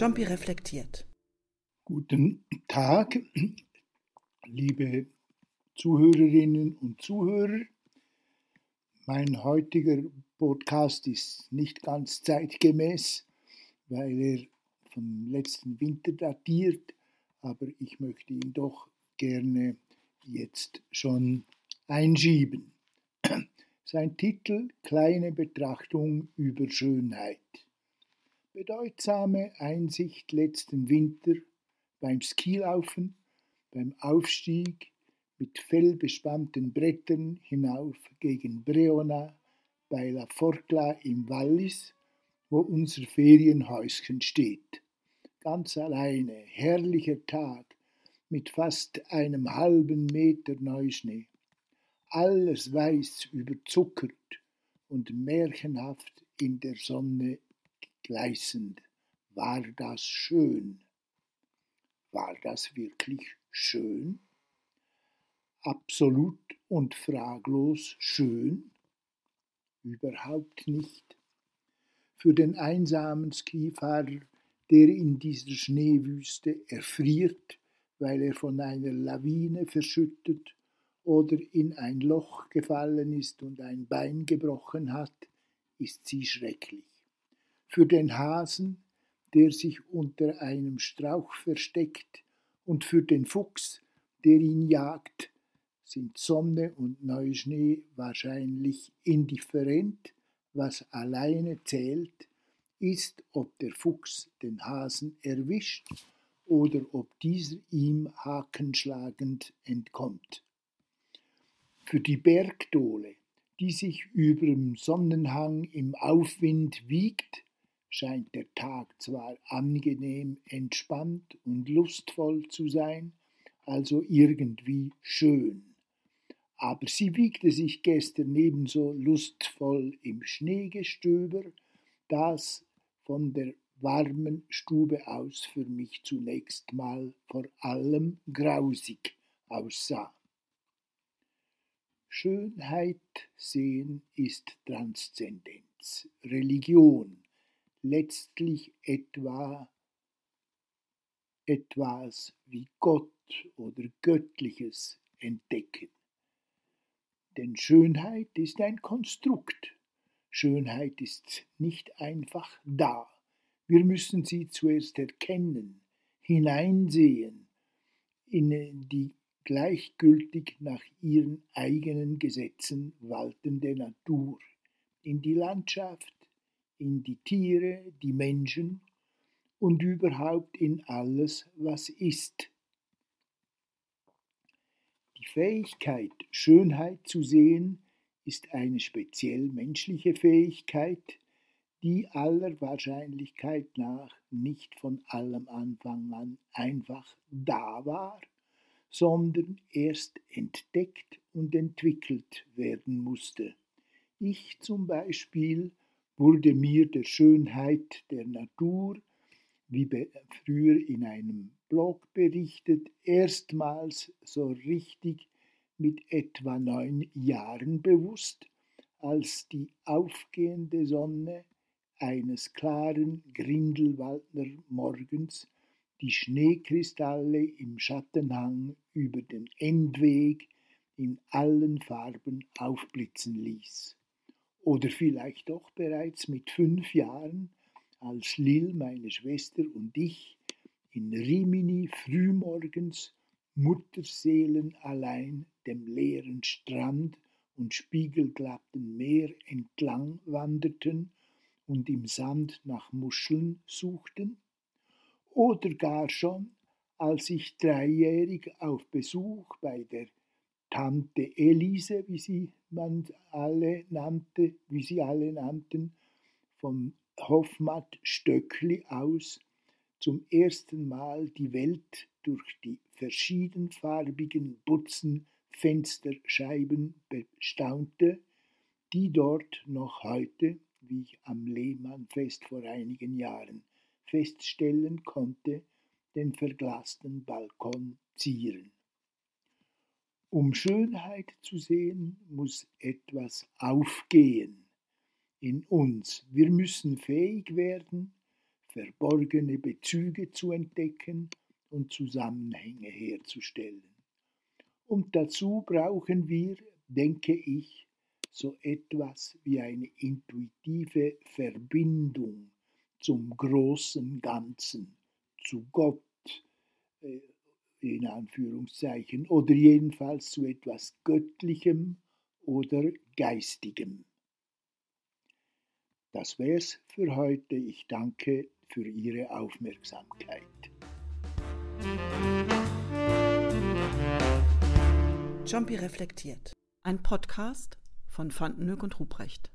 Jumpy reflektiert. Guten Tag, liebe Zuhörerinnen und Zuhörer. Mein heutiger Podcast ist nicht ganz zeitgemäß, weil er vom letzten Winter datiert, aber ich möchte ihn doch gerne jetzt schon einschieben. Sein Titel Kleine Betrachtung über Schönheit. Bedeutsame Einsicht letzten Winter beim Skilaufen, beim Aufstieg mit fellbespannten Brettern hinauf gegen Breona bei La Forcla im Wallis, wo unser Ferienhäuschen steht. Ganz alleine, herrlicher Tag mit fast einem halben Meter Neuschnee. Alles weiß überzuckert und märchenhaft in der Sonne gleißend. War das schön? War das wirklich schön? Absolut und fraglos schön? Überhaupt nicht. Für den einsamen Skifahrer, der in dieser Schneewüste erfriert, weil er von einer Lawine verschüttet oder in ein Loch gefallen ist und ein Bein gebrochen hat, ist sie schrecklich. Für den Hasen, der sich unter einem Strauch versteckt, und für den Fuchs, der ihn jagt, sind Sonne und Neuschnee wahrscheinlich indifferent, was alleine zählt, ist, ob der Fuchs den Hasen erwischt oder ob dieser ihm hakenschlagend entkommt. Für die Bergdole, die sich überm Sonnenhang im Aufwind wiegt, scheint der Tag zwar angenehm entspannt und lustvoll zu sein, also irgendwie schön. Aber sie wiegte sich gestern ebenso lustvoll im Schneegestöber, das von der warmen Stube aus für mich zunächst mal vor allem grausig aussah. Schönheit sehen ist Transzendenz, Religion, letztlich etwa etwas wie Gott oder Göttliches entdecken. Denn Schönheit ist ein Konstrukt. Schönheit ist nicht einfach da. Wir müssen sie zuerst erkennen, hineinsehen in die gleichgültig nach ihren eigenen Gesetzen waltende Natur, in die Landschaft, in die Tiere, die Menschen und überhaupt in alles, was ist. Die Fähigkeit, Schönheit zu sehen, ist eine speziell menschliche Fähigkeit, die aller Wahrscheinlichkeit nach nicht von allem Anfang an einfach da war, sondern erst entdeckt und entwickelt werden musste. Ich zum Beispiel wurde mir der Schönheit der Natur, wie früher in einem Blog berichtet, erstmals so richtig mit etwa neun Jahren bewusst, als die aufgehende Sonne eines klaren Grindelwaldner Morgens die Schneekristalle im Schattenhang über den Endweg in allen Farben aufblitzen ließ oder vielleicht doch bereits mit fünf Jahren, als Lil, meine Schwester und ich in Rimini frühmorgens Mutterseelen allein dem leeren Strand und spiegelglatten Meer entlang wanderten und im Sand nach Muscheln suchten? Oder gar schon, als ich dreijährig auf Besuch bei der Tante Elise, wie sie man alle nannte, wie sie alle nannten, vom Hofmatt Stöckli aus zum ersten Mal die Welt durch die verschiedenfarbigen Butzen Fensterscheiben bestaunte, die dort noch heute, wie ich am Lehmannfest vor einigen Jahren feststellen konnte, den verglasten Balkon zieren. Um Schönheit zu sehen, muss etwas aufgehen in uns. Wir müssen fähig werden, verborgene Bezüge zu entdecken und Zusammenhänge herzustellen. Und dazu brauchen wir, denke ich, so etwas wie eine intuitive Verbindung zum großen Ganzen, zu Gott, äh, in Anführungszeichen, oder jedenfalls zu etwas Göttlichem oder Geistigem. Das wär's für heute. Ich danke für Ihre Aufmerksamkeit. Jumpy reflektiert. Ein Podcast von Vandenhoek und Ruprecht.